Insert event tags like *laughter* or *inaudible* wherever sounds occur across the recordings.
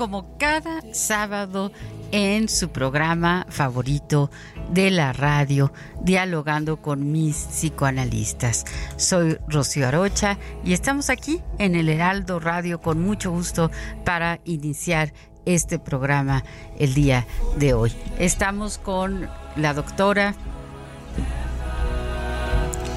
Como cada sábado en su programa favorito de la radio, dialogando con mis psicoanalistas. Soy Rocío Arocha y estamos aquí en el Heraldo Radio con mucho gusto para iniciar este programa el día de hoy. Estamos con la doctora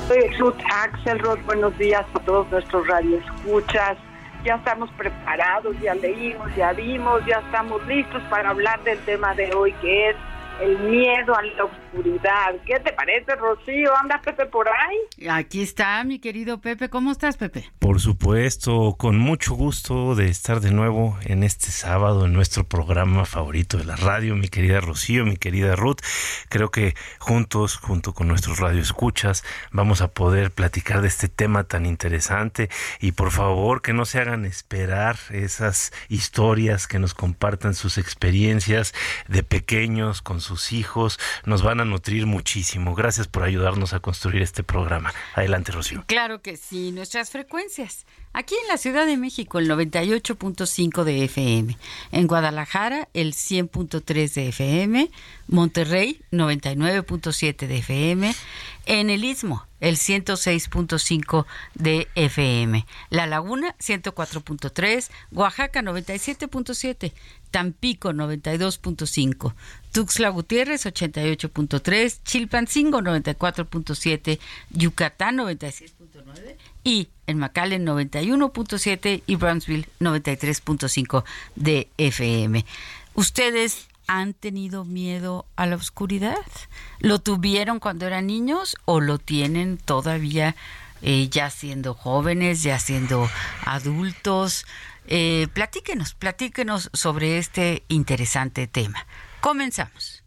Soy Ruth Axelrod, buenos días a todos nuestros radioescuchas. Ya estamos preparados, ya leímos, ya vimos, ya estamos listos para hablar del tema de hoy que es el miedo a la oscuridad. ¿Qué te parece, Rocío? ¿Anda Pepe por ahí? Aquí está mi querido Pepe. ¿Cómo estás, Pepe? Por supuesto, con mucho gusto de estar de nuevo en este sábado en nuestro programa favorito de la radio, mi querida Rocío, mi querida Ruth. Creo que juntos, junto con nuestros radioescuchas, vamos a poder platicar de este tema tan interesante y por favor que no se hagan esperar esas historias que nos compartan sus experiencias de pequeños con sus hijos, nos van a nutrir muchísimo. Gracias por ayudarnos a construir este programa. Adelante, Rocío. Claro que sí, nuestras frecuencias. Aquí en la Ciudad de México el 98.5 de FM, en Guadalajara el 100.3 de FM, Monterrey 99.7 de FM, en el Istmo el 106.5 de FM, La Laguna 104.3, Oaxaca 97.7, Tampico 92.5, Tuxtla Gutiérrez 88.3, Chilpancingo 94.7, Yucatán 96.9 y en McAllen 91.7 y Brownsville 93.5 de FM. ¿Ustedes han tenido miedo a la oscuridad? ¿Lo tuvieron cuando eran niños o lo tienen todavía eh, ya siendo jóvenes, ya siendo adultos? Eh, platíquenos, platíquenos sobre este interesante tema. Comenzamos.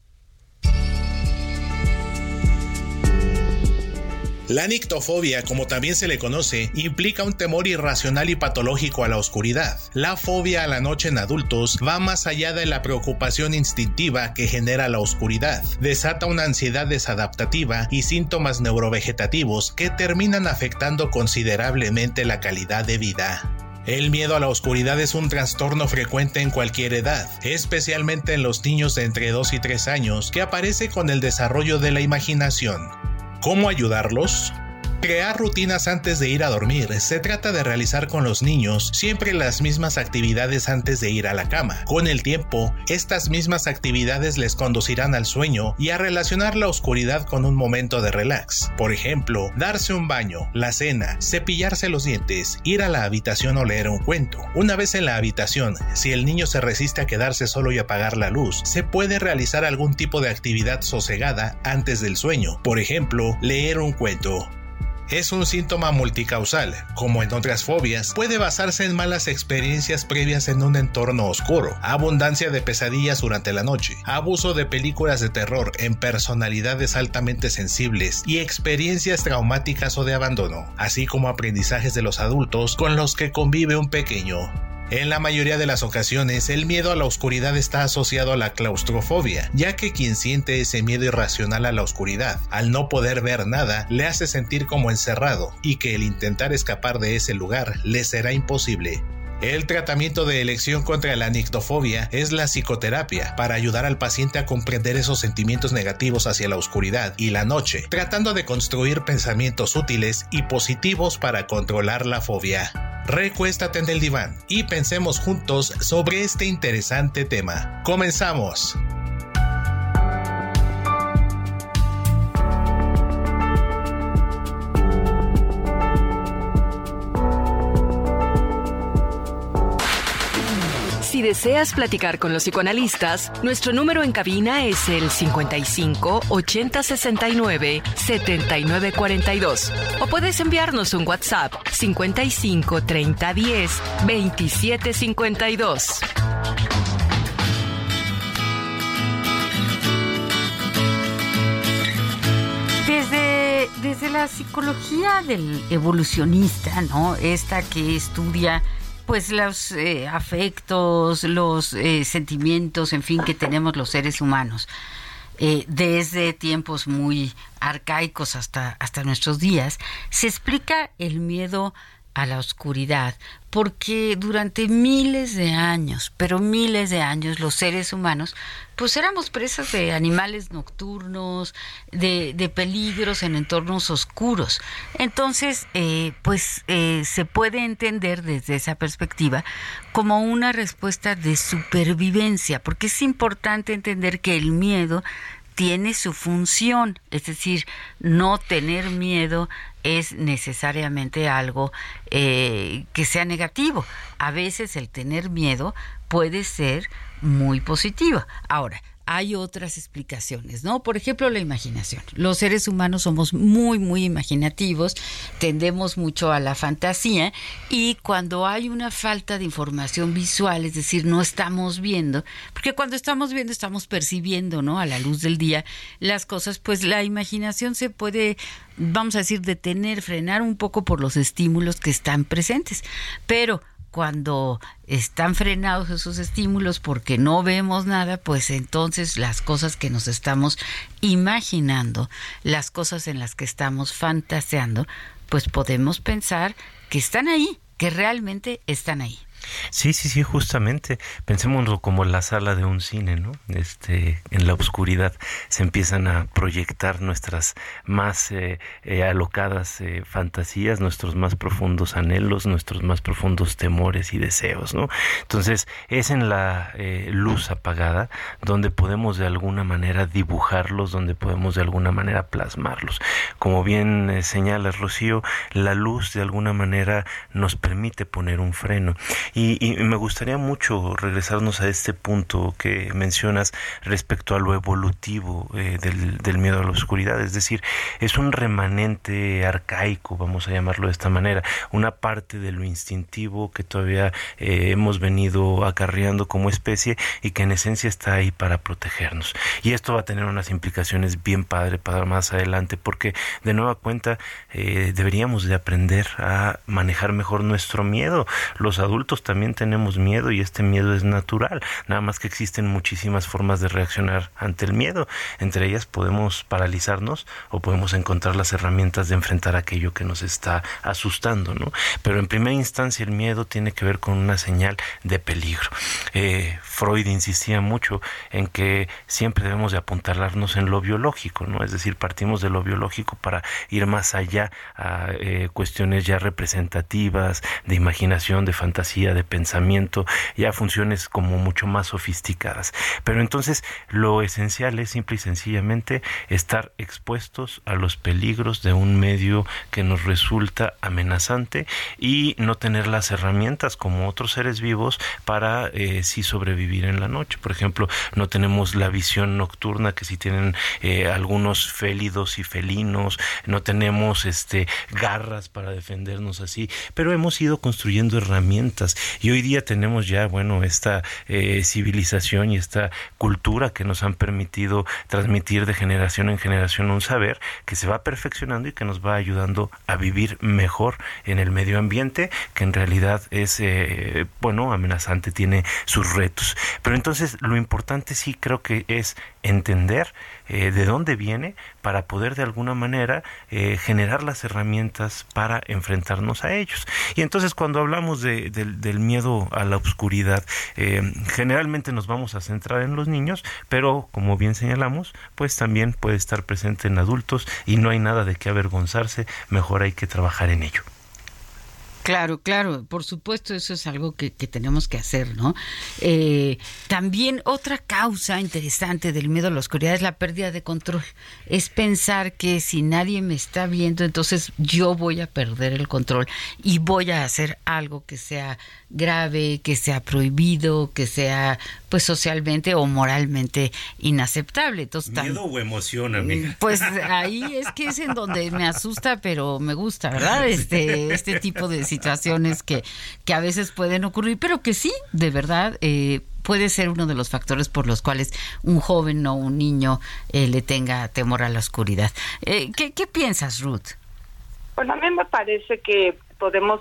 La nictofobia, como también se le conoce, implica un temor irracional y patológico a la oscuridad. La fobia a la noche en adultos va más allá de la preocupación instintiva que genera la oscuridad. Desata una ansiedad desadaptativa y síntomas neurovegetativos que terminan afectando considerablemente la calidad de vida. El miedo a la oscuridad es un trastorno frecuente en cualquier edad, especialmente en los niños de entre 2 y 3 años, que aparece con el desarrollo de la imaginación. ¿Cómo ayudarlos? Crear rutinas antes de ir a dormir. Se trata de realizar con los niños siempre las mismas actividades antes de ir a la cama. Con el tiempo, estas mismas actividades les conducirán al sueño y a relacionar la oscuridad con un momento de relax. Por ejemplo, darse un baño, la cena, cepillarse los dientes, ir a la habitación o leer un cuento. Una vez en la habitación, si el niño se resiste a quedarse solo y apagar la luz, se puede realizar algún tipo de actividad sosegada antes del sueño. Por ejemplo, leer un cuento es un síntoma multicausal, como en otras fobias, puede basarse en malas experiencias previas en un entorno oscuro, abundancia de pesadillas durante la noche, abuso de películas de terror en personalidades altamente sensibles y experiencias traumáticas o de abandono, así como aprendizajes de los adultos con los que convive un pequeño. En la mayoría de las ocasiones, el miedo a la oscuridad está asociado a la claustrofobia, ya que quien siente ese miedo irracional a la oscuridad, al no poder ver nada, le hace sentir como encerrado y que el intentar escapar de ese lugar le será imposible. El tratamiento de elección contra la nictofobia es la psicoterapia para ayudar al paciente a comprender esos sentimientos negativos hacia la oscuridad y la noche, tratando de construir pensamientos útiles y positivos para controlar la fobia. Recuéstate en el diván y pensemos juntos sobre este interesante tema. Comenzamos. Deseas platicar con los psicoanalistas, nuestro número en cabina es el 55 80 69 79 42. O puedes enviarnos un WhatsApp 55 30 10 27 52. Desde, desde la psicología del evolucionista, ¿no? Esta que estudia pues los eh, afectos, los eh, sentimientos, en fin, que tenemos los seres humanos. Eh, desde tiempos muy arcaicos hasta, hasta nuestros días, se explica el miedo a la oscuridad, porque durante miles de años, pero miles de años, los seres humanos, pues éramos presas de animales nocturnos, de, de peligros en entornos oscuros. Entonces, eh, pues eh, se puede entender desde esa perspectiva como una respuesta de supervivencia, porque es importante entender que el miedo tiene su función, es decir, no tener miedo es necesariamente algo eh, que sea negativo. A veces el tener miedo puede ser muy positivo. Ahora, hay otras explicaciones, ¿no? Por ejemplo, la imaginación. Los seres humanos somos muy, muy imaginativos, tendemos mucho a la fantasía y cuando hay una falta de información visual, es decir, no estamos viendo, porque cuando estamos viendo estamos percibiendo, ¿no? A la luz del día las cosas, pues la imaginación se puede, vamos a decir, detener, frenar un poco por los estímulos que están presentes. Pero cuando están frenados esos estímulos porque no vemos nada, pues entonces las cosas que nos estamos imaginando, las cosas en las que estamos fantaseando, pues podemos pensar que están ahí, que realmente están ahí. Sí, sí, sí, justamente. Pensémoslo como la sala de un cine, ¿no? Este, en la oscuridad se empiezan a proyectar nuestras más eh, eh, alocadas eh, fantasías, nuestros más profundos anhelos, nuestros más profundos temores y deseos, ¿no? Entonces, es en la luz apagada donde podemos de alguna manera dibujarlos, donde podemos de alguna manera plasmarlos. Como bien señala Rocío, la luz de alguna manera nos permite poner un freno. Y, me gustaría mucho regresarnos a este punto que mencionas respecto a lo evolutivo eh, del, miedo a la oscuridad. Es decir, es un remanente arcaico, vamos a llamarlo de esta manera, una parte de lo instintivo que todavía eh, hemos venido acarreando como especie y que en esencia está ahí para protegernos. Y esto va a tener unas implicaciones bien padre para más adelante porque de nueva cuenta eh, deberíamos de aprender a manejar mejor nuestro miedo. Los adultos también tenemos miedo y este miedo es natural, nada más que existen muchísimas formas de reaccionar ante el miedo. Entre ellas podemos paralizarnos o podemos encontrar las herramientas de enfrentar aquello que nos está asustando, ¿no? Pero en primera instancia el miedo tiene que ver con una señal de peligro. Eh, Freud insistía mucho en que siempre debemos de apuntalarnos en lo biológico, ¿no? Es decir, partimos de lo biológico para ir más allá a eh, cuestiones ya representativas, de imaginación, de fantasía, de pensamiento, ya funciones como mucho más sofisticadas. Pero entonces lo esencial es simple y sencillamente estar expuestos a los peligros de un medio que nos resulta amenazante y no tener las herramientas como otros seres vivos para eh, sobrevivir en la noche. Por ejemplo, no tenemos la visión nocturna que si tienen eh, algunos félidos y felinos, no tenemos este garras para defendernos así, pero hemos ido construyendo herramientas y hoy día tenemos ya, bueno, esta eh, civilización y esta cultura que nos han permitido transmitir de generación en generación un saber que se va perfeccionando y que nos va ayudando a vivir mejor en el medio ambiente, que en realidad es, eh, bueno, amenazante, tiene sus retos. Pero entonces lo importante sí creo que es entender eh, de dónde viene para poder de alguna manera eh, generar las herramientas para enfrentarnos a ellos. Y entonces cuando hablamos de, del miedo a la oscuridad, eh, generalmente nos vamos a centrar en los niños, pero como bien señalamos, pues también puede estar presente en adultos y no hay nada de qué avergonzarse, mejor hay que trabajar en ello. Claro, claro, por supuesto, eso es algo que, tenemos que hacer, ¿no? Eh, también otra causa interesante del miedo a la oscuridad es la pérdida de control. Es pensar que si nadie me está viendo, entonces yo voy a perder el control y voy a hacer algo que sea grave, que sea prohibido, que sea pues socialmente o moralmente inaceptable. Entonces, ¿Miedo o emoción, amiga? Pues ahí es que es en donde me asusta, pero me gusta, ¿verdad? *laughs* Este, este tipo de situaciones que, que a veces pueden ocurrir, pero que sí, de verdad, eh, puede ser uno de los factores por los cuales un joven o un niño eh, le tenga temor a la oscuridad. Eh, ¿qué, ¿Qué piensas, Ruth? Bueno, a mí me parece que podemos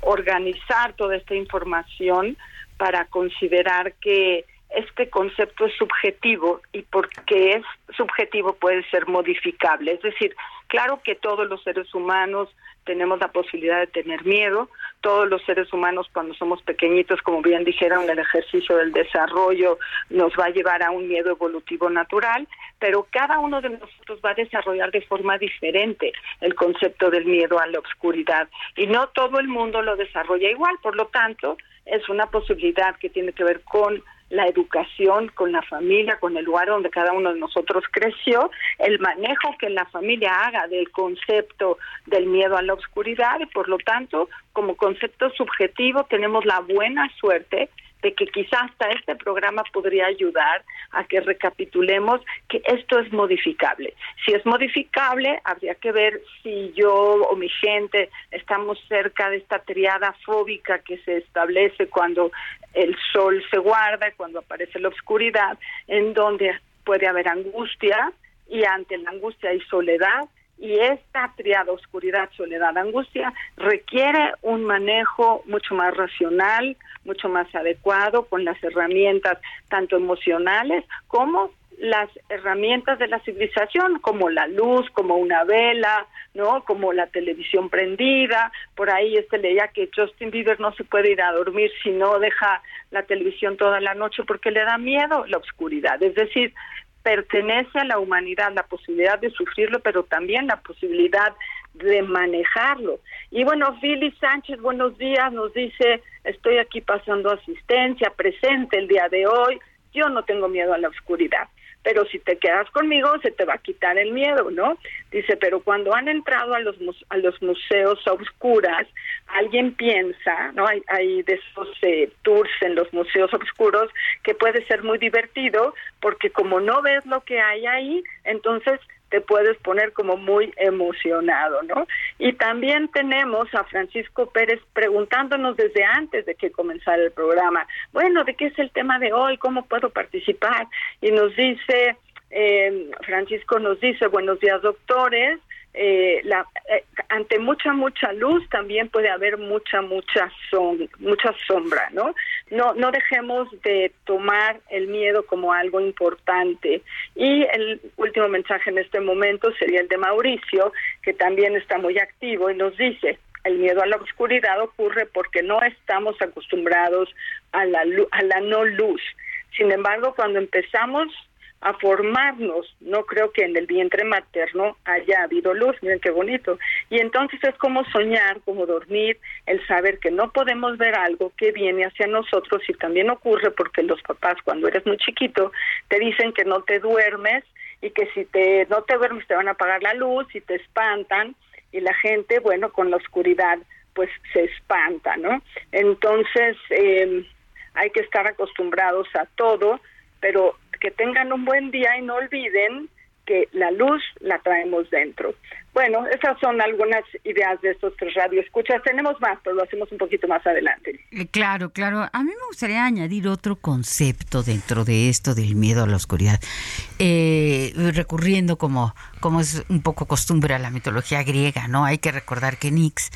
organizar toda esta información para considerar que este concepto es subjetivo y porque es subjetivo puede ser modificable. Es decir, claro que todos los seres humanos tenemos la posibilidad de tener miedo. Todos los seres humanos cuando somos pequeñitos, como bien dijeron, el ejercicio del desarrollo nos va a llevar a un miedo evolutivo natural, pero cada uno de nosotros va a desarrollar de forma diferente el concepto del miedo a la oscuridad y no todo el mundo lo desarrolla igual, por lo tanto, es una posibilidad que tiene que ver con la educación con la familia, con el lugar donde cada uno de nosotros creció, el manejo que la familia haga del concepto del miedo a la oscuridad y por lo tanto, como concepto subjetivo, tenemos la buena suerte de que quizás hasta este programa podría ayudar a que recapitulemos que esto es modificable. Si es modificable, habría que ver si yo o mi gente estamos cerca de esta triada fóbica que se establece cuando el sol se guarda, cuando aparece la oscuridad, en donde puede haber angustia y ante la angustia hay soledad y esta triada oscuridad, soledad, angustia requiere un manejo mucho más racional, mucho más adecuado con las herramientas tanto emocionales como las herramientas de la civilización como la luz, como una vela, ¿no? Como la televisión prendida. Por ahí este leía que Justin Bieber no se puede ir a dormir si no deja la televisión toda la noche porque le da miedo la oscuridad. Es decir, pertenece a la humanidad la posibilidad de sufrirlo, pero también la posibilidad de manejarlo. Y bueno, Philly Sánchez, buenos días, nos dice, estoy aquí pasando asistencia, presente el día de hoy, yo no tengo miedo a la oscuridad pero si te quedas conmigo se te va a quitar el miedo, ¿no? Dice, pero cuando han entrado a los a los museos a oscuras, alguien piensa, ¿no? Hay, hay de esos eh, tours en los museos oscuros que puede ser muy divertido porque como no ves lo que hay ahí, entonces te puedes poner como muy emocionado, ¿no? Y también tenemos a Francisco Pérez preguntándonos desde antes de que comenzara el programa, bueno, ¿de qué es el tema de hoy? ¿Cómo puedo participar? Y nos dice, eh, Francisco nos dice, buenos días doctores, eh, la, eh, ante mucha mucha luz también puede haber mucha mucha mucha sombra no no no dejemos de tomar el miedo como algo importante. Y el último mensaje en este momento sería el de Mauricio que también está muy activo y nos dice el miedo a la oscuridad ocurre porque no estamos acostumbrados a la a la no luz. Sin embargo cuando empezamos a formarnos. No creo que en el vientre materno haya habido luz, miren qué bonito. Y entonces es como soñar, como dormir, el saber que no podemos ver algo que viene hacia nosotros y también ocurre porque los papás cuando eres muy chiquito te dicen que no te duermes y que si te no te duermes te van a apagar la luz y te espantan y la gente, bueno, con la oscuridad pues se espanta, ¿no? Entonces eh, hay que estar acostumbrados a todo, pero que tengan un buen día y no olviden que la luz la traemos dentro. Bueno, esas son algunas ideas de estos tres radioescuchas. Tenemos más, pero lo hacemos un poquito más adelante. Eh, claro, claro. A mí me gustaría añadir otro concepto dentro de esto del miedo a la oscuridad, eh, recurriendo como, como es un poco costumbre a la mitología griega, ¿no? Hay que recordar que Nix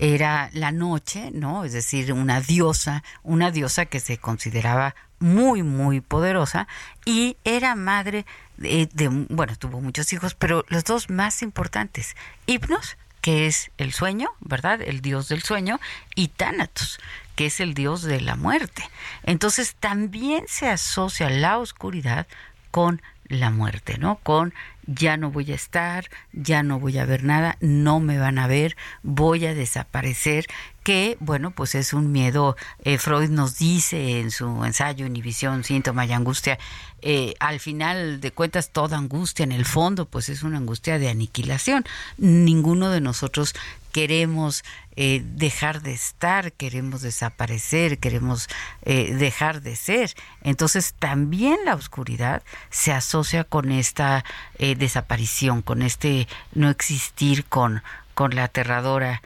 era la noche, ¿no? Es decir, una diosa, una diosa que se consideraba muy, muy poderosa y era madre de, bueno, tuvo muchos hijos, pero los dos más importantes, Hipnos, que es el sueño, ¿verdad? El dios del sueño, y Thanatos, que es el dios de la muerte. Entonces también se asocia la oscuridad con la muerte, ¿no? Con ya no voy a estar, ya no voy a ver nada, no me van a ver, voy a desaparecer, que bueno, pues es un miedo, eh, Freud nos dice en su ensayo Inhibición, síntoma y angustia, eh, al final de cuentas toda angustia en el fondo pues es una angustia de aniquilación. Ninguno de nosotros queremos eh, dejar de estar, queremos desaparecer, queremos dejar de ser. Entonces también la oscuridad se asocia con esta desaparición, con este no existir, con, con la aterradora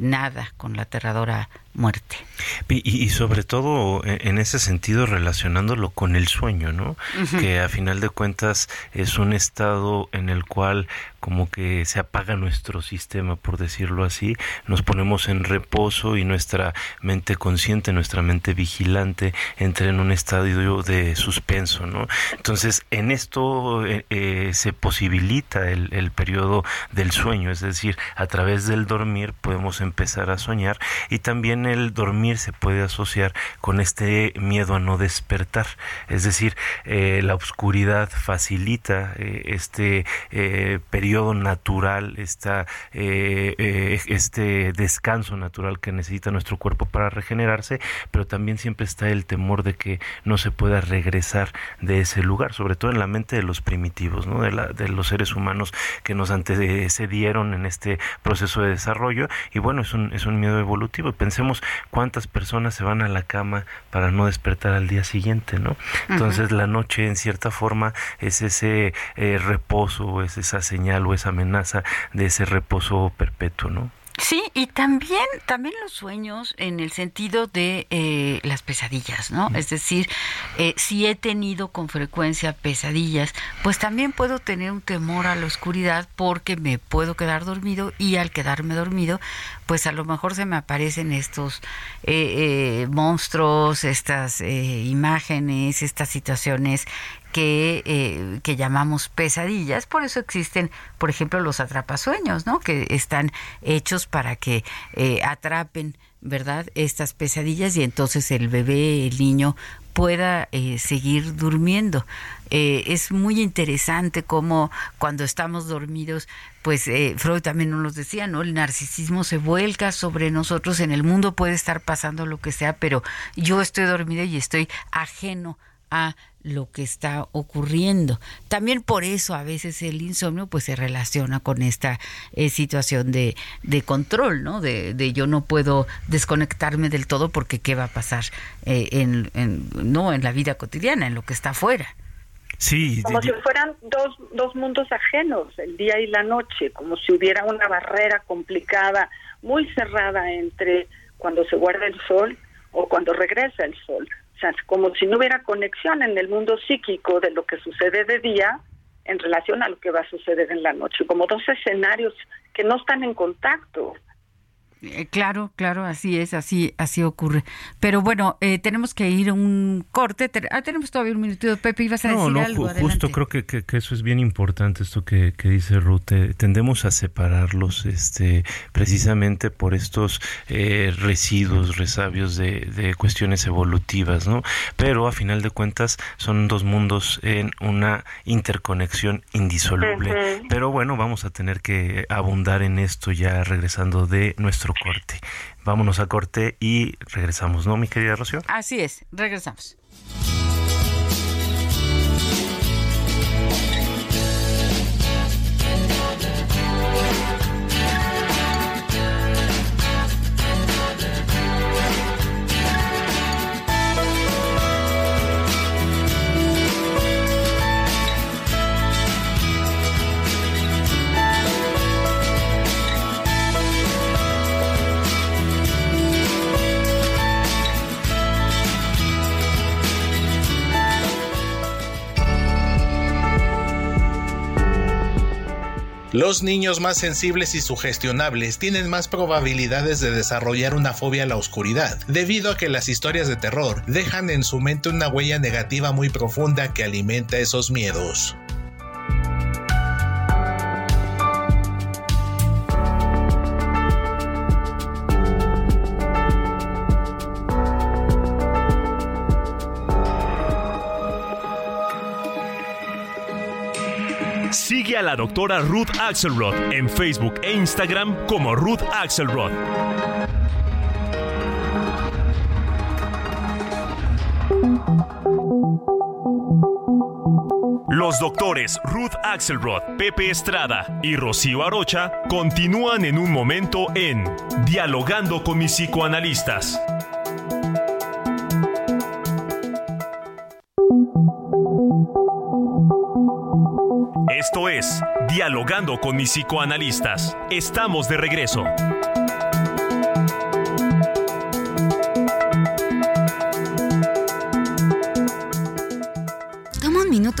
nada, con la aterradora muerte. Y, sobre todo e, en ese sentido relacionándolo con el sueño, ¿no? Que a final de cuentas es un estado en el cual como que se apaga nuestro sistema, por decirlo así, nos ponemos en reposo y nuestra mente consciente, nuestra mente vigilante entra en un estadio de suspenso, ¿no? Entonces, en esto eh, eh, se posibilita el, periodo del sueño, es decir, a través del dormir podemos empezar a soñar y también el dormir se puede asociar con este miedo a no despertar, es decir, eh, la oscuridad facilita este eh, periodo natural, esta, este descanso natural que necesita nuestro cuerpo para regenerarse, pero también siempre está el temor de que no se pueda regresar de ese lugar, sobre todo en la mente de los primitivos, ¿no? de, la, de los seres humanos que nos antecedieron en este proceso de desarrollo y bueno, es un, es un miedo evolutivo. Pensemos cuántas personas se van a la cama para no despertar al día siguiente, ¿no? Entonces la noche en cierta forma es ese eh, reposo, es esa señal o esa amenaza de ese reposo perpetuo, ¿no? Sí, y también, también los sueños en el sentido de eh, las pesadillas, ¿no? Es decir, eh, si he tenido con frecuencia pesadillas, pues también puedo tener un temor a la oscuridad porque me puedo quedar dormido y al quedarme dormido, pues a lo mejor se me aparecen estos eh, monstruos, estas imágenes, estas situaciones que, eh, que llamamos pesadillas. Por eso existen, por ejemplo, los atrapasueños, ¿no? Que están hechos para que eh, atrapen, ¿verdad? Estas pesadillas y entonces el bebé, el niño, pueda eh, seguir durmiendo. es muy interesante cómo cuando estamos dormidos, pues Freud también nos lo decía, ¿no? El narcisismo se vuelca sobre nosotros, en el mundo puede estar pasando lo que sea, pero yo estoy dormida y estoy ajeno a lo que está ocurriendo. También por eso a veces el insomnio pues se relaciona con esta eh, situación de, de, control, ¿no? De, de, yo no puedo desconectarme del todo porque qué va a pasar eh, en, no en la vida cotidiana, en lo que está afuera. Sí, como si fueran dos, dos mundos ajenos, el día y la noche, como si hubiera una barrera complicada, muy cerrada entre cuando se guarda el sol o cuando regresa el sol como si no hubiera conexión en el mundo psíquico de lo que sucede de día en relación a lo que va a suceder en la noche, como dos escenarios que no están en contacto. Eh, claro, claro, así es, así, así ocurre. Pero bueno, eh, tenemos que ir a un corte. ah, tenemos todavía un minutito. Pepe, ibas a decir no, algo. justo creo que, que, eso es bien importante, esto que, que dice Ruth. Eh, tendemos a separarlos este, precisamente por estos residuos, resabios de, de, cuestiones evolutivas, ¿no? Pero a final de cuentas son dos mundos en una interconexión indisoluble. Pero bueno, vamos a tener que abundar en esto ya regresando de nuestro corte. Vámonos a corte y regresamos, ¿no, mi querida Rocío? Así es, regresamos. Los niños más sensibles y sugestionables tienen más probabilidades de desarrollar una fobia a la oscuridad, debido a que las historias de terror dejan en su mente una huella negativa muy profunda que alimenta esos miedos. La doctora Ruth Axelrod en Facebook e Instagram como Ruth Axelrod. Los doctores Ruth Axelrod, Pepe Estrada y Rocío Arocha continúan en un momento en Dialogando con mis psicoanalistas. Dialogando con mis psicoanalistas. Estamos de regreso.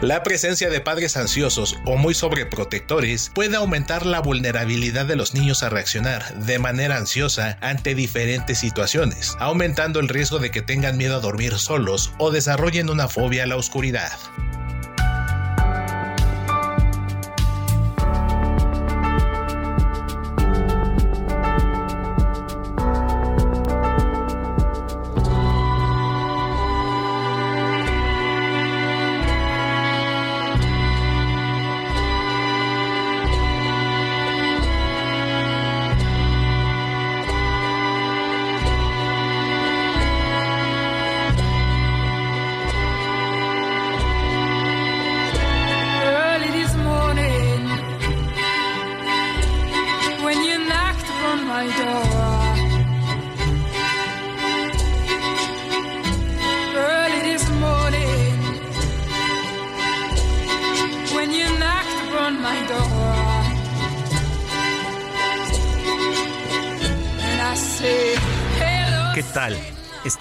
La presencia de padres ansiosos o muy sobreprotectores puede aumentar la vulnerabilidad de los niños a reaccionar de manera ansiosa ante diferentes situaciones, aumentando el riesgo de que tengan miedo a dormir solos o desarrollen una fobia a la oscuridad.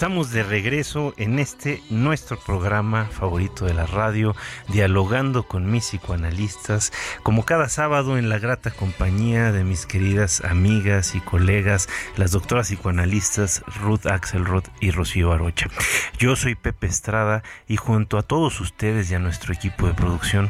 Estamos de regreso en este nuestro programa favorito de la radio, dialogando con mis psicoanalistas, como cada sábado en la grata compañía de mis queridas amigas y colegas, las doctoras psicoanalistas Ruth Axelrod y Rocío Arocha. Yo soy Pepe Estrada y junto a todos ustedes y a nuestro equipo de producción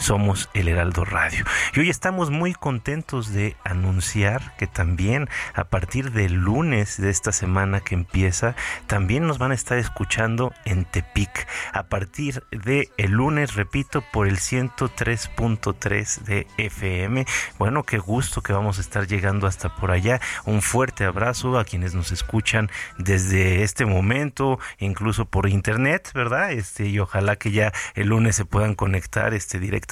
somos el Heraldo Radio. Y hoy estamos muy contentos de anunciar que también a partir del lunes de esta semana que empieza, también nos van a estar escuchando en Tepic. A partir de lunes, repito, por el 103.3 de FM. Bueno, qué gusto que vamos a estar llegando hasta por allá. Un fuerte abrazo a quienes nos escuchan desde este momento, incluso por internet, ¿verdad? Este, y ojalá que ya el lunes se puedan conectar este directo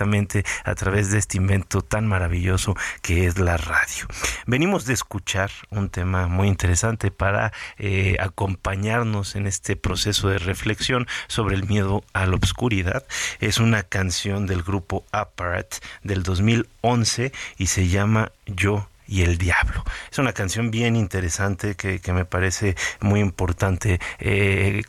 a través de este invento tan maravilloso que es la radio. Venimos de escuchar un tema muy interesante para eh, acompañarnos en este proceso de reflexión sobre el miedo a la obscuridad. Es una canción del grupo Apparat del 2011 y se llama Yo y el Diablo. Es una canción bien interesante que, me parece muy importante eh,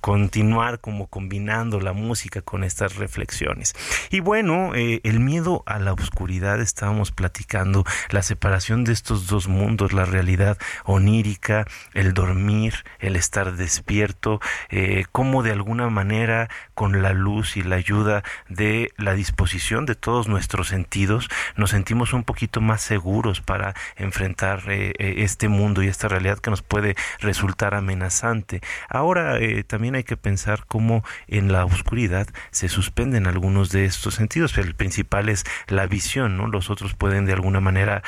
continuar como combinando la música con estas reflexiones. Y bueno, eh, el miedo a la oscuridad, estábamos platicando, la separación de estos dos mundos, la realidad onírica, el dormir, el estar despierto, eh, cómo de alguna manera con la luz y la ayuda de la disposición de todos nuestros sentidos nos sentimos un poquito más seguros para enfrentar eh, eh, este mundo y esta realidad que nos puede resultar amenazante. Ahora eh, también hay que pensar cómo en la oscuridad se suspenden algunos de estos sentidos. El principal es la visión, ¿no? Los otros pueden de alguna manera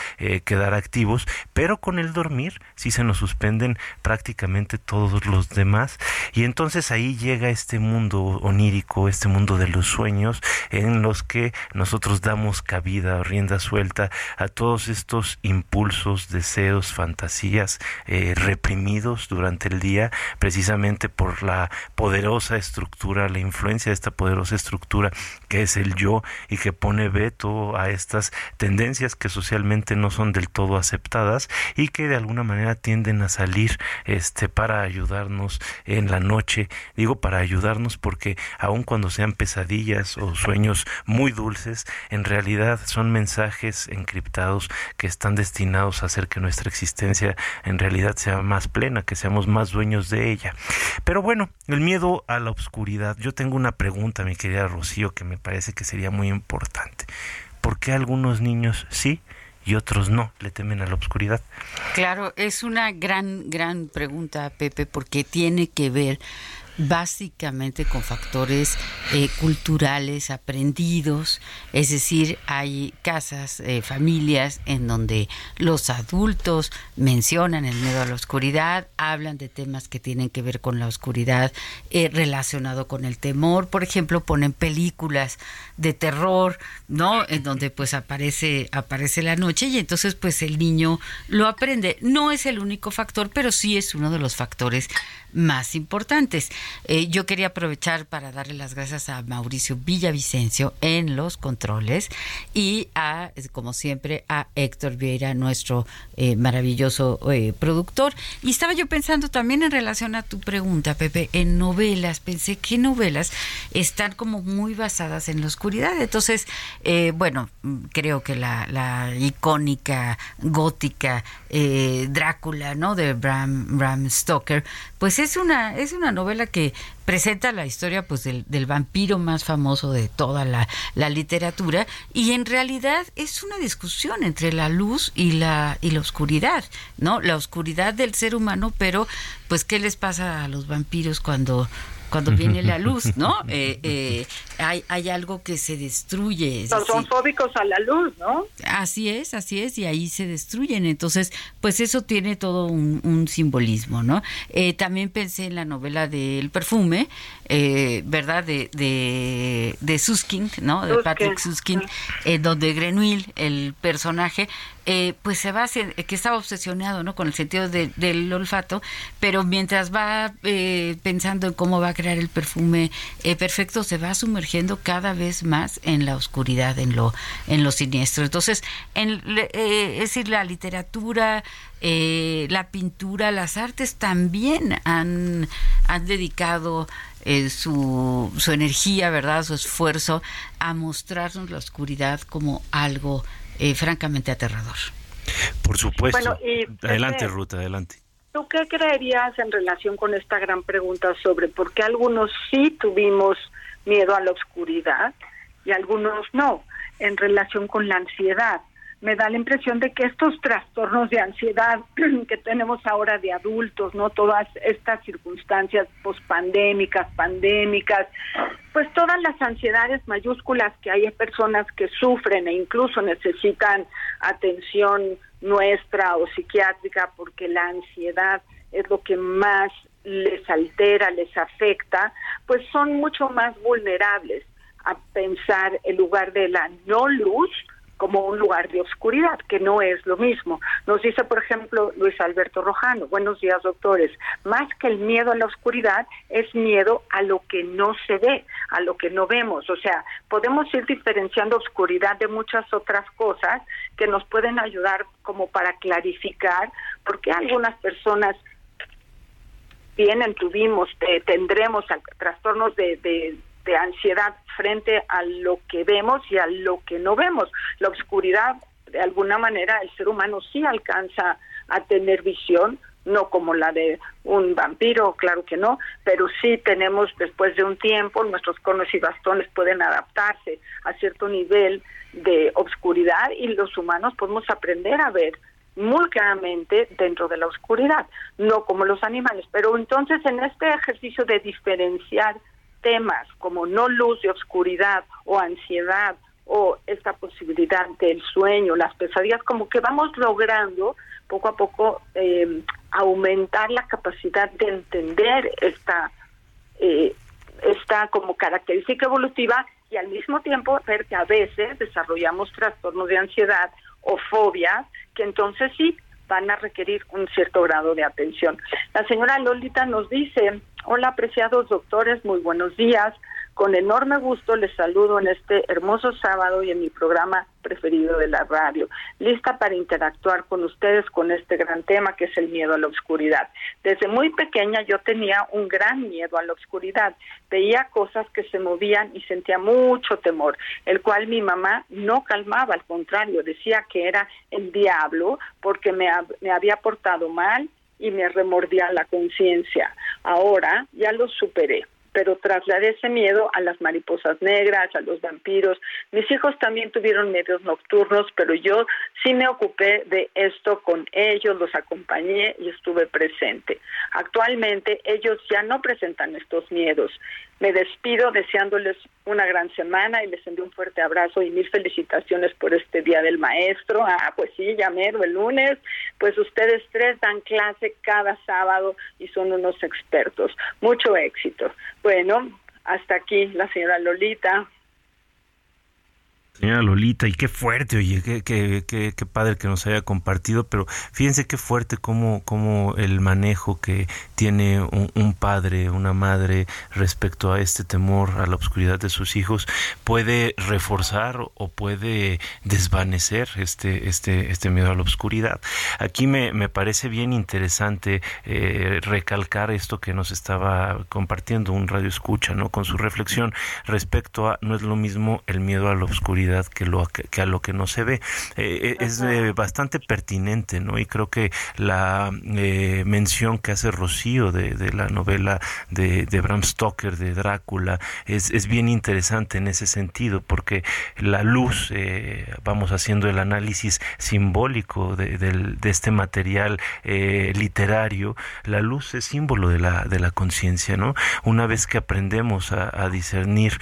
quedar activos, pero con el dormir sí se nos suspenden prácticamente todos los demás. Y entonces ahí llega este mundo onírico, este mundo de los sueños, en los que nosotros damos cabida rienda suelta a todos estos impulsos, deseos, fantasías eh, reprimidos durante el día, precisamente por la poderosa estructura, la influencia de esta poderosa estructura que es el yo y que pone veto a estas tendencias que socialmente no son del todo aceptadas y que de alguna manera tienden a salir este para ayudarnos en la noche. Digo para ayudarnos porque aun cuando sean pesadillas o sueños muy dulces, en realidad son mensajes encriptados que están destinados a hacer que nuestra existencia en realidad sea más plena, que seamos más dueños de ella. Pero bueno, el miedo a la oscuridad. Yo tengo una pregunta, mi querida Rocío, que me parece que sería muy importante. ¿Por qué algunos niños sí y otros no le temen a la oscuridad? Claro, es una gran, gran pregunta, Pepe, porque tiene que ver básicamente con factores eh, culturales aprendidos, es decir, hay casas, eh, familias en donde los adultos mencionan el miedo a la oscuridad, hablan de temas que tienen que ver con la oscuridad eh, relacionado con el temor, por ejemplo, ponen películas de terror, ¿no? En donde pues aparece aparece la noche y entonces pues el niño lo aprende. No es el único factor, pero sí es uno de los factores más importantes. Eh, yo quería aprovechar para darle las gracias a Mauricio Villavicencio en los controles y a, como siempre, a Héctor Vieira, nuestro eh, maravilloso eh, productor. Y estaba yo pensando también en relación a tu pregunta, Pepe, en novelas. Pensé que novelas están como muy basadas en la oscuridad. Entonces, bueno, creo que la, la icónica gótica Drácula, ¿no? De Bram, Bram Stoker, pues es una, es una novela que presenta la historia pues del, vampiro más famoso de toda la, literatura y en realidad es una discusión entre la luz y la y la oscuridad no la oscuridad del ser humano pero pues qué les pasa a los vampiros cuando cuando viene la luz, *laughs* ¿no? Eh, eh, hay, hay algo que se destruye. son fóbicos a la luz, ¿no? Así es, así es, y ahí se destruyen. Entonces, pues eso tiene todo un, simbolismo, ¿no? Eh, también pensé en la novela del perfume, ¿verdad? De, de, de Susskind, ¿no? De Patrick Susskind, donde Grenouille, el personaje, eh, pues se va hacer, que estaba obsesionado ¿no? con el sentido del olfato, pero mientras va eh, pensando en cómo va a crear el perfume eh, perfecto, se va sumergiendo cada vez más en la oscuridad, en lo, en lo siniestro. Entonces, en, es decir, la literatura, la pintura, las artes también han, han dedicado su, su energía, ¿verdad? Su esfuerzo a mostrarnos la oscuridad como algo eh, francamente aterrador. Por supuesto. adelante, Ruth, adelante. ¿Tú qué creerías en relación con esta gran pregunta sobre por qué algunos sí tuvimos miedo a la oscuridad y algunos no, en relación con la ansiedad me da la impresión de que estos trastornos de ansiedad *clears throat* que tenemos ahora de adultos, no todas estas circunstancias pospandémicas, pandémicas, pues todas las ansiedades mayúsculas que hay personas que sufren e incluso necesitan atención nuestra o psiquiátrica porque la ansiedad es lo que más les altera, les afecta, pues son mucho más vulnerables a pensar en lugar de la no luz, como un lugar de oscuridad, que no es lo mismo. Nos dice, por ejemplo, Luis Alberto Rojano, buenos días doctores, más que el miedo a la oscuridad es miedo a lo que no se ve, a lo que no vemos. O sea, podemos ir diferenciando oscuridad de muchas otras cosas que nos pueden ayudar como para clarificar por qué algunas personas tienen, tuvimos, tendremos trastornos de, de de ansiedad frente a lo que vemos y a lo que no vemos. La oscuridad, de alguna manera, el ser humano sí alcanza a tener visión, no como la de un vampiro, claro que no, pero sí tenemos después de un tiempo, nuestros conos y bastones pueden adaptarse a cierto nivel de oscuridad y los humanos podemos aprender a ver muy claramente dentro de la oscuridad, no como los animales. Pero entonces en este ejercicio de diferenciar temas como no luz y oscuridad o ansiedad o esta posibilidad del sueño, las pesadillas, como que vamos logrando poco a poco eh, aumentar la capacidad de entender esta, eh, esta como característica evolutiva y al mismo tiempo ver que a veces desarrollamos trastornos de ansiedad o fobias que entonces sí van a requerir un cierto grado de atención. La señora Lolita nos dice, hola apreciados doctores, muy buenos días. Con enorme gusto les saludo en este hermoso sábado y en mi programa preferido de la radio, lista para interactuar con ustedes con este gran tema que es el miedo a la oscuridad. Desde muy pequeña yo tenía un gran miedo a la oscuridad, veía cosas que se movían y sentía mucho temor, el cual mi mamá no calmaba, al contrario, decía que era el diablo porque me, había portado mal y me remordía la conciencia. Ahora ya lo superé pero trasladé ese miedo a las mariposas negras, a los vampiros. Mis hijos también tuvieron medios nocturnos, pero yo sí me ocupé de esto con ellos, los acompañé y estuve presente. Actualmente ellos ya no presentan estos miedos. Me despido deseándoles una gran semana y les envío un fuerte abrazo y mil felicitaciones por este Día del Maestro. Ah, pues sí, ya el lunes. Pues ustedes tres dan clase cada sábado y son unos expertos. Mucho éxito. Bueno, hasta aquí la señora Lolita. Señora Lolita, y qué fuerte, oye, qué, qué, qué, qué, padre que nos haya compartido, pero fíjense qué fuerte como, como el manejo que tiene un, padre, una madre respecto a este temor a la oscuridad de sus hijos puede reforzar o puede desvanecer este, este, este miedo a la oscuridad. Aquí me, me parece bien interesante eh, recalcar esto que nos estaba compartiendo un radio escucha, ¿no? Con su reflexión respecto a no es lo mismo el miedo a la oscuridad que, lo, que, a lo que no se ve. Eh, eh, es eh, bastante pertinente, ¿no? Y creo que la mención que hace Rocío de, de la novela de, de, Bram Stoker, de Drácula, es, es, bien interesante en ese sentido, porque la luz, vamos haciendo el análisis simbólico de, de este material literario, la luz es símbolo de la, de la conciencia, ¿no? Una vez que aprendemos a, a discernir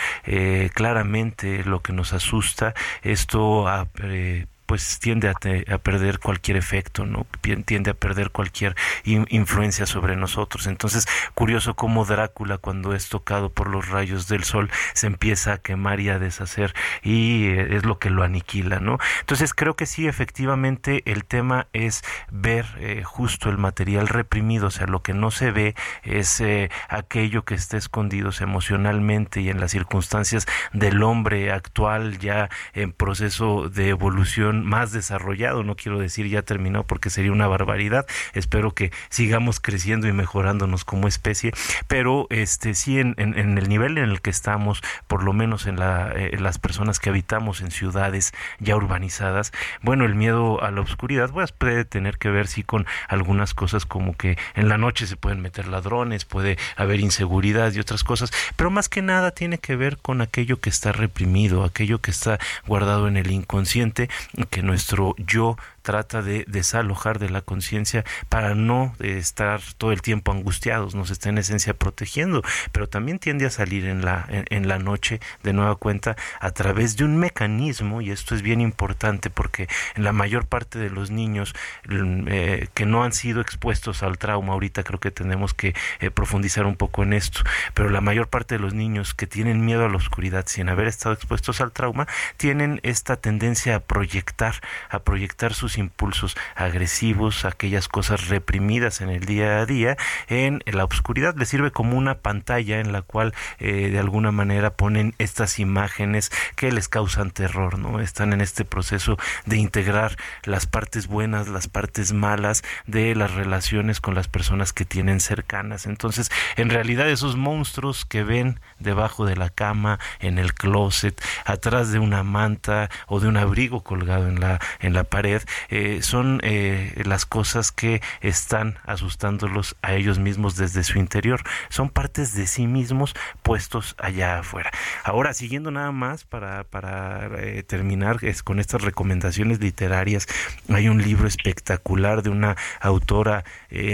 claramente lo que nos asusta, esto a, eh, pues tiende a, perder cualquier efecto, ¿no? Tiende a perder cualquier influencia sobre nosotros. Entonces, curioso cómo Drácula, cuando es tocado por los rayos del sol, se empieza a quemar y a deshacer y eh, es lo que lo aniquila, ¿no? Entonces, creo que sí, efectivamente, el tema es ver eh, justo el material reprimido, o sea, lo que no se ve es eh, aquello que está escondido emocionalmente y en las circunstancias del hombre actual ya en proceso de evolución más desarrollado, no quiero decir ya terminó porque sería una barbaridad, espero que sigamos creciendo y mejorándonos como especie, pero este sí en, en, el nivel en el que estamos, por lo menos en, la, eh, las personas que habitamos en ciudades ya urbanizadas, bueno, el miedo a la oscuridad pues, puede tener que ver sí con algunas cosas como que en la noche se pueden meter ladrones, puede haber inseguridad y otras cosas, pero más que nada tiene que ver con aquello que está reprimido, aquello que está guardado en el inconsciente, que nuestro yo trata de desalojar de la conciencia para no estar todo el tiempo angustiados, nos está en esencia protegiendo, pero también tiende a salir en la, en, la noche de nueva cuenta a través de un mecanismo, y esto es bien importante porque en la mayor parte de los niños mm, eh, que no han sido expuestos al trauma, ahorita creo que tenemos que eh, profundizar un poco en esto, pero la mayor parte de los niños que tienen miedo a la oscuridad sin haber estado expuestos al trauma, tienen esta tendencia a proyectar, a proyectar sus impulsos agresivos, aquellas cosas reprimidas en el día a día, en la oscuridad. Le sirve como una pantalla en la cual eh, de alguna manera ponen estas imágenes que les causan terror, ¿no? Están en este proceso de integrar las partes buenas, las partes malas de las relaciones con las personas que tienen cercanas. Entonces, en realidad esos monstruos que ven debajo de la cama, en el closet, atrás de una manta o de un abrigo colgado en la en la pared, eh, son eh, las cosas que están asustándolos a ellos mismos desde su interior. Son partes de sí mismos puestos allá afuera. Ahora, siguiendo nada más para, para eh, terminar es, con estas recomendaciones literarias, hay un libro espectacular de una autora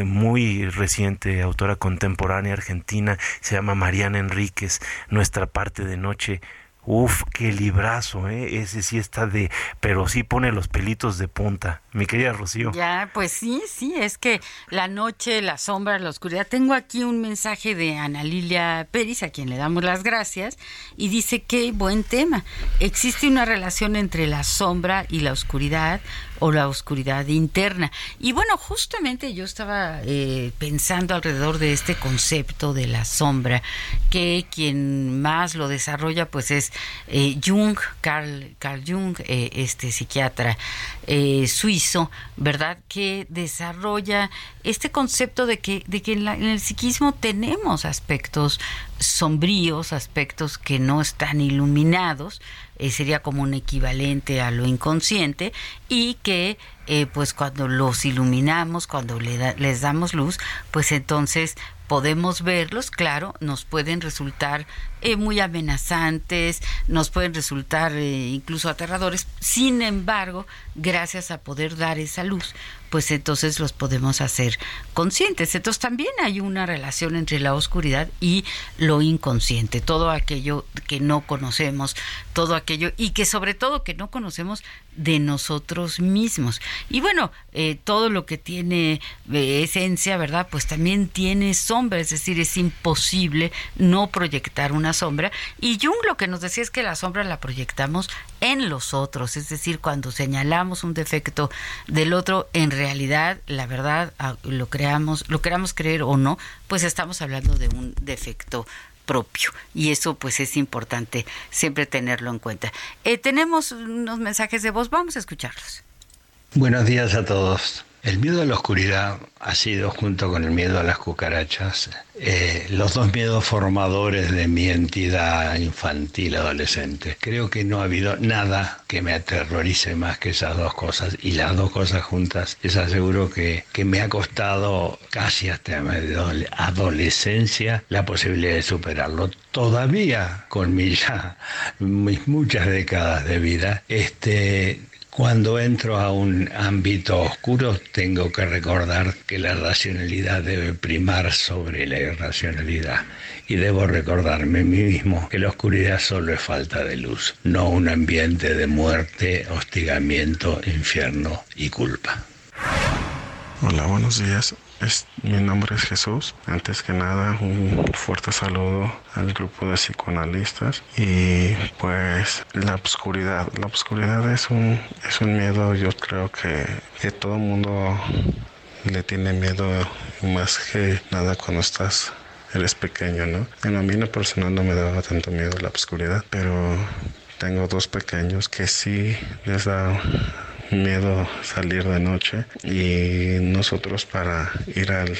muy reciente, autora contemporánea argentina, se llama Mariana Enríquez, Nuestra parte de noche Uf, qué librazo, ¿eh? Ese sí está de, pero sí pone los pelitos de punta, mi querida Rocío. Ya, pues sí, sí, es que la noche, la sombra, la oscuridad. Tengo aquí un mensaje de Ana Lilia Pérez, a quien le damos las gracias, y dice qué buen tema. Existe una relación entre la sombra y la oscuridad, o la oscuridad interna. Y bueno, justamente yo estaba eh, pensando alrededor de este concepto de la sombra, que quien más lo desarrolla pues es eh, Jung, Carl, Carl Jung, eh, este psiquiatra suizo, ¿verdad? Que desarrolla este concepto de que, de que en, en el psiquismo tenemos aspectos sombríos, aspectos que no están iluminados, eh, sería como un equivalente a lo inconsciente y que eh, pues cuando los iluminamos, cuando le les damos luz, pues entonces podemos verlos, claro, nos pueden resultar eh, muy amenazantes, nos pueden resultar incluso aterradores, sin embargo, gracias a poder dar esa luz, pues entonces los podemos hacer conscientes. Entonces también hay una relación entre la oscuridad y lo inconsciente, todo aquello que no conocemos, todo aquello y que sobre todo que no conocemos de nosotros mismos. Y bueno, eh, todo lo que tiene eh, esencia, ¿verdad? Pues también tiene sombra, es decir, es imposible no proyectar una sombra. Y Jung lo que nos decía es que la sombra la proyectamos en los otros, es decir, cuando señalamos un defecto del otro, en realidad, la verdad, lo creamos, lo queramos creer o no, pues estamos hablando de un defecto propio y eso pues es importante siempre tenerlo en cuenta. Eh, tenemos unos mensajes de voz, vamos a escucharlos. Buenos días a todos. El miedo a la oscuridad ha sido, junto con el miedo a las cucarachas, eh, los dos miedos formadores de mi entidad infantil adolescente. Creo que no ha habido nada que me aterrorice más que esas dos cosas. Y las dos cosas juntas, les aseguro que, que me ha costado casi hasta mi adolescencia la posibilidad de superarlo. Todavía, con mis, muchas décadas de vida, este, cuando entro a un ámbito oscuro tengo que recordar que la racionalidad debe primar sobre la irracionalidad y debo recordarme a mí mismo que la oscuridad solo es falta de luz, no un ambiente de muerte, hostigamiento, infierno y culpa. Hola, buenos días mi nombre es Jesús. Antes que nada, un fuerte saludo al grupo de psicoanalistas. Y pues la oscuridad. La oscuridad es un, es un miedo, yo creo que, que todo el mundo le tiene miedo más que nada cuando estás eres pequeño, ¿no? En a mí personal no me daba tanto miedo la oscuridad, pero tengo dos pequeños que sí les da miedo salir de noche y nosotros para ir al,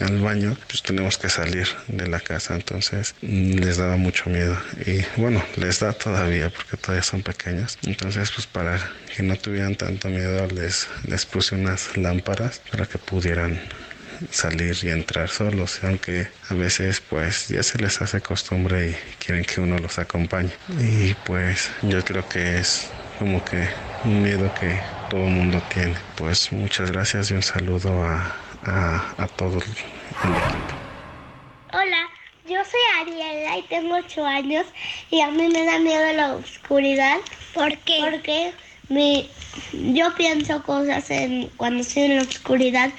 al baño, pues tenemos que salir de la casa, entonces mm, les daba mucho miedo. Y bueno, les da todavía porque todavía son pequeños, entonces pues para que no tuvieran tanto miedo les, les puse unas lámparas para que pudieran salir y entrar solos, aunque a veces pues ya se les hace costumbre y quieren que uno los acompañe. Y pues yo creo que es como que un miedo que todo el mundo tiene. Pues muchas gracias y un saludo a, a, a todo el equipo. Hola, yo soy Ariela y tengo 8 años y a mí me da miedo la oscuridad. ¿Por qué? Porque me, yo pienso cosas en, cuando estoy en la oscuridad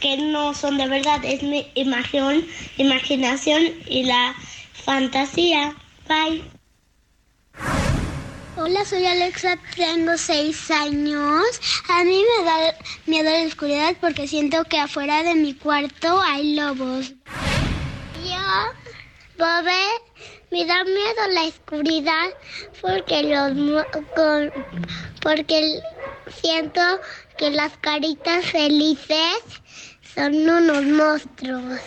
que no son de verdad, es mi imaginación, imaginación y la fantasía. Bye. Hola, soy Alexa, tengo seis años. A mí me da miedo la oscuridad porque siento que afuera de mi cuarto hay lobos. Yo, Bobe, me da miedo la oscuridad porque los con, porque siento que las caritas felices son unos monstruos.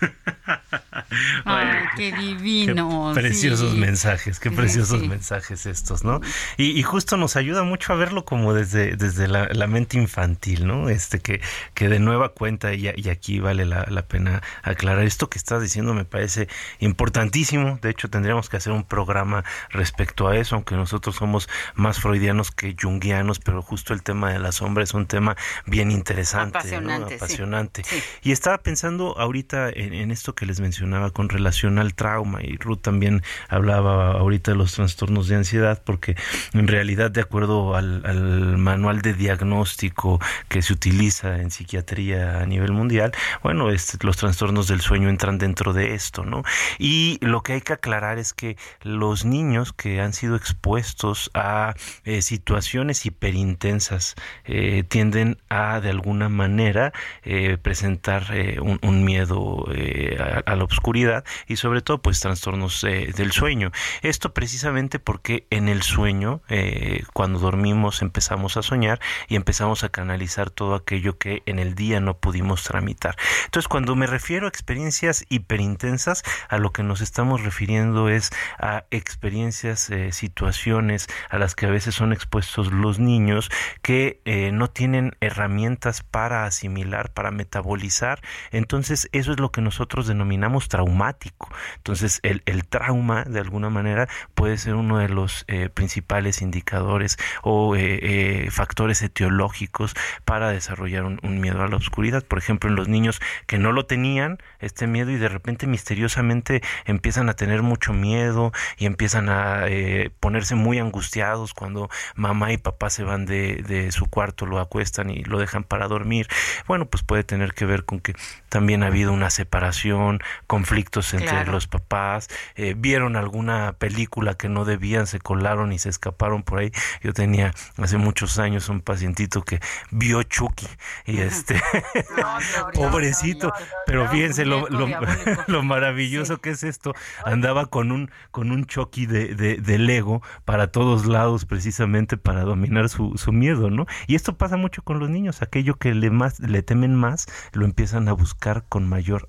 *laughs* Ay, qué divino. Qué preciosos sí. mensajes, qué preciosos sí. mensajes estos, ¿no? Y, y justo nos ayuda mucho a verlo como desde, desde la, la mente infantil, ¿no? Este que, que de nueva cuenta, y, y aquí vale la, la pena aclarar, esto que estás diciendo me parece importantísimo. De hecho, tendríamos que hacer un programa respecto a eso, aunque nosotros somos más freudianos que junguianos, pero justo el tema de la sombra es un tema bien interesante, ¿no? Apasionante, sí. Apasionante. Y estaba pensando ahorita en, en esto que les mencionaba con relación al trauma y Ruth también hablaba ahorita de los trastornos de ansiedad porque en realidad de acuerdo al, al manual de diagnóstico que se utiliza en psiquiatría a nivel mundial, bueno, este, los trastornos del sueño entran dentro de esto, ¿no? Y lo que hay que aclarar es que los niños que han sido expuestos a eh, situaciones hiperintensas eh, tienden a de alguna manera eh, presentar eh, un, un miedo eh, a, la oscuridad y sobre todo pues trastornos eh, del sueño. Esto precisamente porque en el sueño, eh, cuando dormimos empezamos a soñar y empezamos a canalizar todo aquello que en el día no pudimos tramitar. Entonces cuando me refiero a experiencias hiperintensas, a lo que nos estamos refiriendo es a experiencias, situaciones a las que a veces son expuestos los niños que no tienen herramientas para asimilar, para metabolizar. Entonces eso es lo que nosotros denominamos traumático. Entonces el, el trauma de alguna manera puede ser uno de los eh, principales indicadores o eh, eh, factores etiológicos para desarrollar un, miedo a la oscuridad. Por ejemplo, en los niños que no lo tenían, este miedo y de repente misteriosamente empiezan a tener mucho miedo y empiezan a eh, ponerse muy angustiados cuando mamá y papá se van de, de su cuarto, lo acuestan y lo dejan para dormir. Bueno, pues puede tener que ver con que también ha habido una separación, conflictos entre Claro. los papás, eh, vieron alguna película que no debían, se colaron y se escaparon por ahí. Yo tenía hace muchos años un pacientito que vio Chucky y este *laughs* pobrecito, pero fíjense lo, lo, *laughs* lo maravilloso que es esto. Andaba con un con un Chucky de, de, de Lego para todos lados precisamente para dominar su, su miedo, ¿no? Y esto pasa mucho con los niños, aquello que le más le temen más lo empiezan a buscar con mayor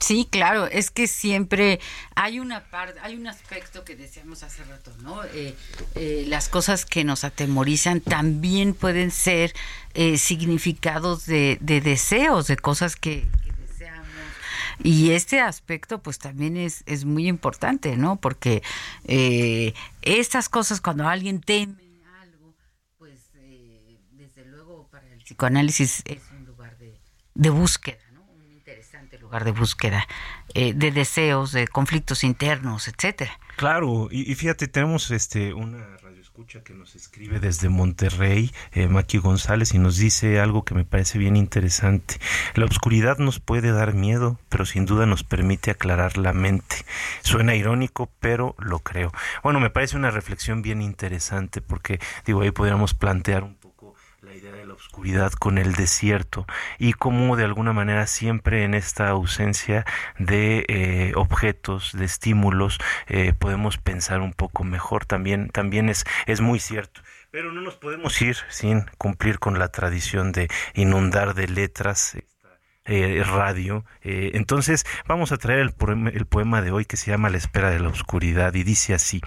Sí, claro, es que siempre hay una parte, hay un aspecto que decíamos hace rato, ¿no? Eh, eh, las cosas que nos atemorizan también pueden ser eh, significados de, de deseos, de cosas que, deseamos. Y este aspecto, pues también es, muy importante, ¿no? Porque estas cosas, cuando alguien teme algo, pues desde luego para el psicoanálisis es un lugar de, búsqueda lugar de búsqueda eh, de deseos, de conflictos internos, etcétera. Claro, y, fíjate, tenemos este una radioescucha que nos escribe desde Monterrey, eh, Maki González, y nos dice algo que me parece bien interesante. La oscuridad nos puede dar miedo, pero sin duda nos permite aclarar la mente. Suena irónico, pero lo creo. Bueno, me parece una reflexión bien interesante porque, digo, ahí podríamos plantear un poco la idea de la con el desierto y cómo de alguna manera siempre en esta ausencia de eh, objetos, de estímulos, eh, podemos pensar un poco mejor. También, también es, es muy cierto. Pero no nos podemos ir sin cumplir con la tradición de inundar de letras eh, radio. Entonces vamos a traer el poema, el poema de hoy que se llama La espera de la oscuridad y dice así,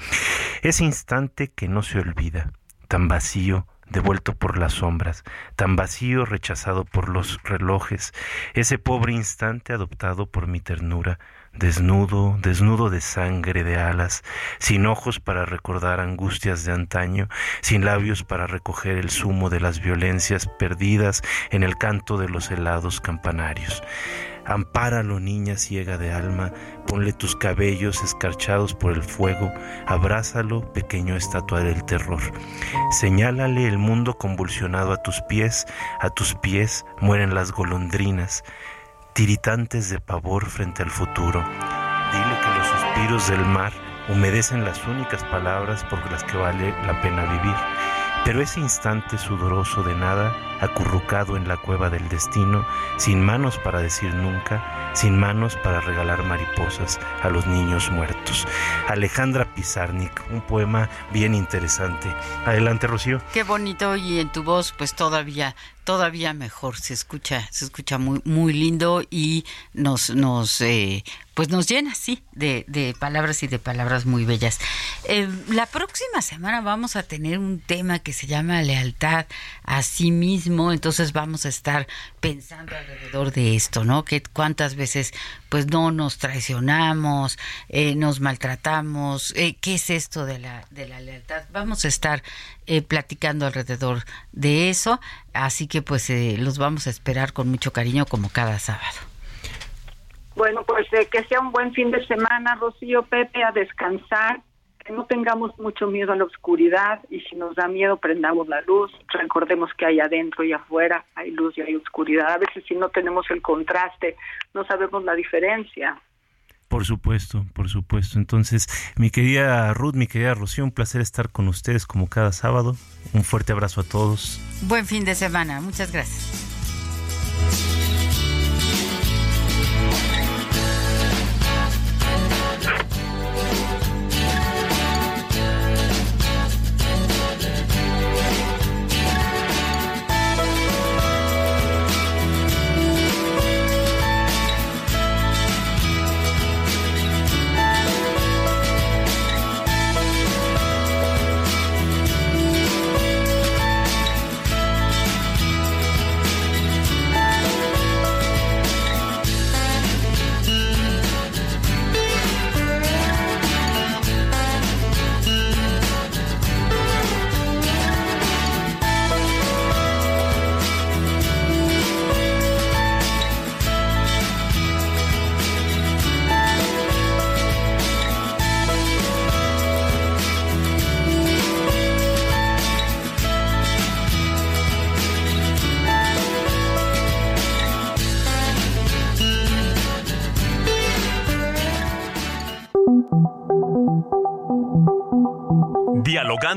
ese instante que no se olvida, tan vacío, devuelto por las sombras, tan vacío rechazado por los relojes, ese pobre instante adoptado por mi ternura, desnudo, desnudo de sangre, de alas, sin ojos para recordar angustias de antaño, sin labios para recoger el zumo de las violencias perdidas en el canto de los helados campanarios. Ampáralo, niña ciega de alma, ponle tus cabellos escarchados por el fuego, abrázalo, pequeño estatua del terror. Señálale el mundo convulsionado a tus pies, a tus pies mueren las golondrinas, tiritantes de pavor frente al futuro. Dile que los suspiros del mar humedecen las únicas palabras por las que vale la pena vivir. Pero ese instante sudoroso de nada, acurrucado en la cueva del destino, sin manos para decir nunca, sin manos para regalar mariposas a los niños muertos. Alejandra Pizarnik, un poema bien interesante. Adelante, Rocío. Qué bonito y en tu voz, pues todavía todavía mejor se escucha se escucha muy muy lindo y nos nos eh, pues nos llena sí de, de, palabras y de palabras muy bellas. Eh, la próxima semana vamos a tener un tema que se llama lealtad a sí mismo entonces vamos a estar pensando alrededor de esto no que cuántas veces pues no nos traicionamos eh, nos maltratamos qué es esto de la de la lealtad vamos a estar platicando alrededor de eso así que pues eh, los vamos a esperar con mucho cariño como cada sábado. Bueno, pues eh, que sea un buen fin de semana, Rocío, Pepe, a descansar, que no tengamos mucho miedo a la oscuridad y si nos da miedo prendamos la luz, recordemos que hay adentro y afuera, hay luz y hay oscuridad. A veces si no tenemos el contraste, no sabemos la diferencia. Por supuesto, por supuesto. Entonces, mi querida Ruth, mi querida Rocío, un placer estar con ustedes como cada sábado. Un fuerte abrazo a todos. Buen fin de semana. Muchas gracias.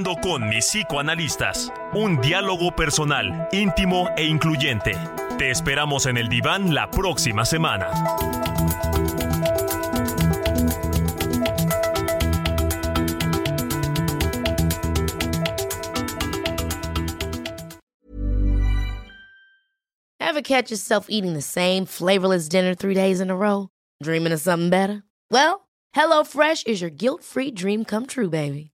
Con mis psicoanalistas. Un diálogo personal, íntimo e incluyente. Te esperamos en el diván la próxima semana. Ever catch yourself eating the same flavorless dinner three days in a row? Dreaming of something better? Well, HelloFresh is your guilt-free dream come true, baby.